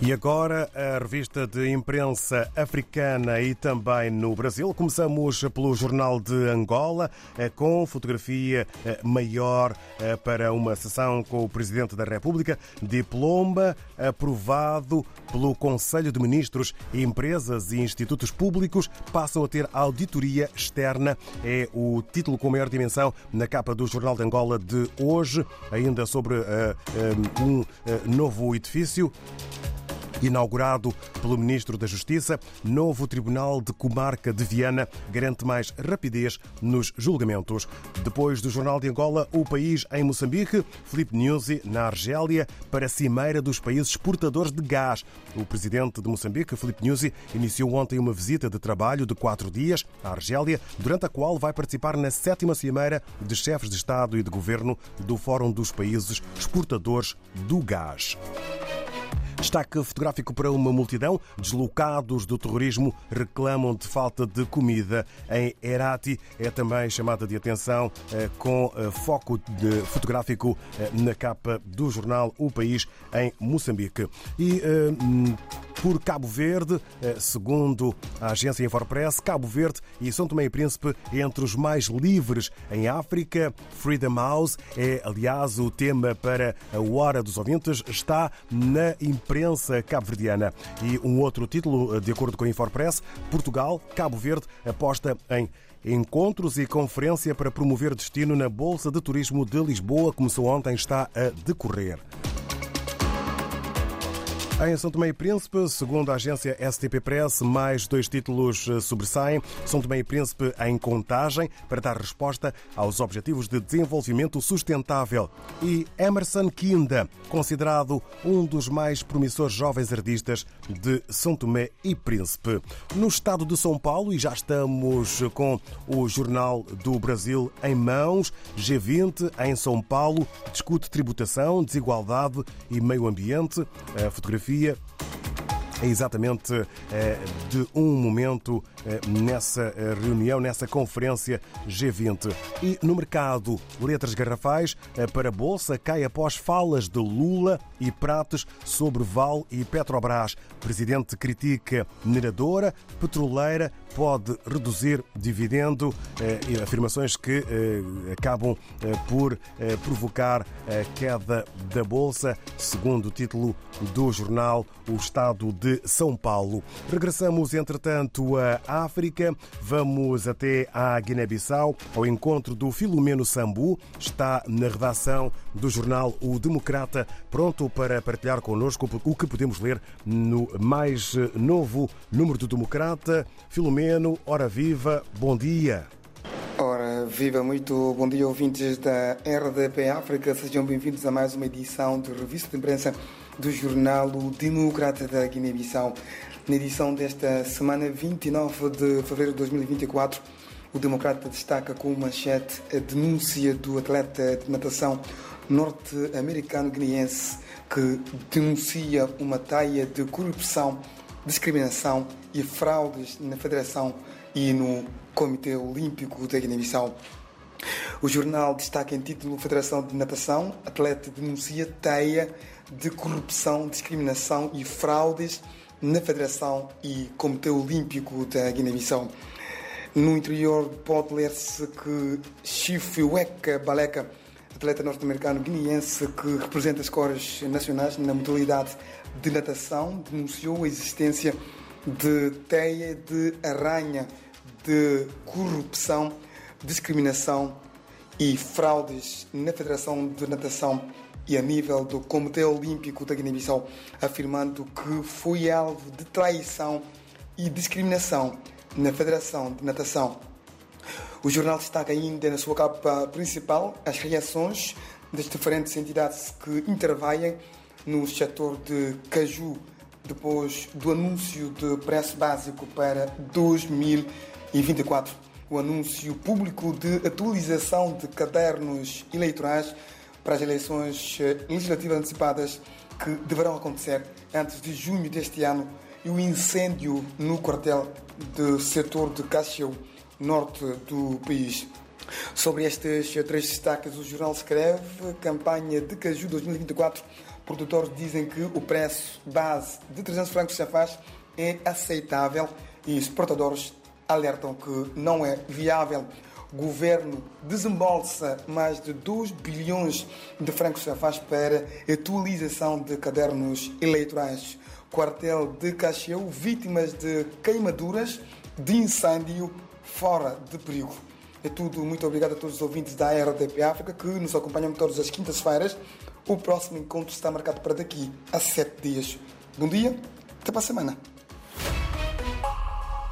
E agora a revista de imprensa africana e também no Brasil. Começamos pelo Jornal de Angola, eh, com fotografia eh, maior eh, para uma sessão com o Presidente da República. Diploma aprovado pelo Conselho de Ministros. Empresas e institutos públicos passam a ter auditoria externa. É o título com maior dimensão na capa do Jornal de Angola de hoje, ainda sobre um novo edifício inaugurado pelo Ministro da Justiça, novo Tribunal de Comarca de Viana garante mais rapidez nos julgamentos. Depois do Jornal de Angola, o país em Moçambique, Felipe Nyusi na Argélia para a cimeira dos países exportadores de gás. O presidente de Moçambique, Felipe Nyusi, iniciou ontem uma visita de trabalho de quatro dias à Argélia, durante a qual vai participar na sétima cimeira de chefes de Estado e de Governo do Fórum dos Países Exportadores do Gás. Destaque fotográfico para uma multidão. Deslocados do terrorismo reclamam de falta de comida em Herati. É também chamada de atenção eh, com eh, foco fotográfico eh, na capa do jornal O País em Moçambique. E por Cabo Verde, segundo a agência Infopress, Cabo Verde e São Tomé e Príncipe entre os mais livres em África. Freedom House é, aliás, o tema para a Hora dos Ouvintes. Está na imprensa cabo-verdiana. E um outro título, de acordo com a Infopress, Portugal, Cabo Verde, aposta em Encontros e conferência para promover destino na Bolsa de Turismo de Lisboa começou ontem, está a decorrer. Em São Tomé e Príncipe, segundo a agência STP Press, mais dois títulos eh, sobressaem. São Tomé e Príncipe em contagem para dar resposta aos Objetivos de Desenvolvimento Sustentável. E Emerson Kinda, considerado um dos mais promissores jovens artistas de São Tomé e Príncipe. No estado de São Paulo, e já estamos com o Jornal do Brasil em mãos, G20 em São Paulo discute tributação, desigualdade e meio ambiente. A fotografia fotografia. É exatamente eh, de um momento nessa eh, reunião, nessa conferência G20. E no mercado, letras garrafais para a Bolsa cai após falas de Lula e Prates sobre Val e Petrobras. Presidente critica mineradora, petroleira, pode reduzir dividendo, afirmações que acabam por provocar a queda da Bolsa, segundo o título do jornal O Estado de São Paulo. Regressamos, entretanto, à África. Vamos até à Guiné-Bissau, ao encontro do Filomeno Sambu. Está na redação do jornal O Democrata, pronto para partilhar connosco o que podemos ler no mais novo número do Democrata. Filomeno, hora viva, bom dia. Ora, viva, muito bom dia, ouvintes da RDP África. Sejam bem-vindos a mais uma edição de Revista de Imprensa do jornal O Democrata da Guiné-Bissau. Na edição desta semana, 29 de fevereiro de 2024, o Democrata destaca com manchete a denúncia do atleta de natação norte-americano guineense que denuncia uma taia de corrupção, discriminação e fraudes na Federação e no Comitê Olímpico da Guiné-Bissau. O jornal destaca em título Federação de Natação, atleta denuncia teia de corrupção, discriminação e fraudes na Federação e Comitê Olímpico da Guiné-Bissau. No interior pode ler-se que Chifiweka Baleka, atleta norte-americano guineense que representa as cores nacionais na modalidade de natação, denunciou a existência de teia de aranha de corrupção, discriminação e fraudes na Federação de Natação e a nível do Comitê Olímpico da Guiné-Bissau, afirmando que foi alvo de traição e discriminação na Federação de Natação. O jornal destaca ainda na sua capa principal as reações das diferentes entidades que intervêm no setor de caju depois do anúncio de preço básico para 2024. O anúncio público de atualização de cadernos eleitorais para as eleições eh, legislativas antecipadas que deverão acontecer antes de junho deste ano e o incêndio no quartel do setor de Cacheu, norte do país. Sobre estes três destaques, o jornal escreve campanha de caju 2024. Produtores dizem que o preço base de 300 francos faz é aceitável e exportadores alertam que não é viável. Governo desembolsa mais de 2 bilhões de francos faz para atualização de cadernos eleitorais. Quartel de Cacheu, vítimas de queimaduras de incêndio fora de perigo. É tudo. Muito obrigado a todos os ouvintes da RDP África que nos acompanham todas as quintas-feiras. O próximo encontro está marcado para daqui a sete dias. Bom dia, até para a semana.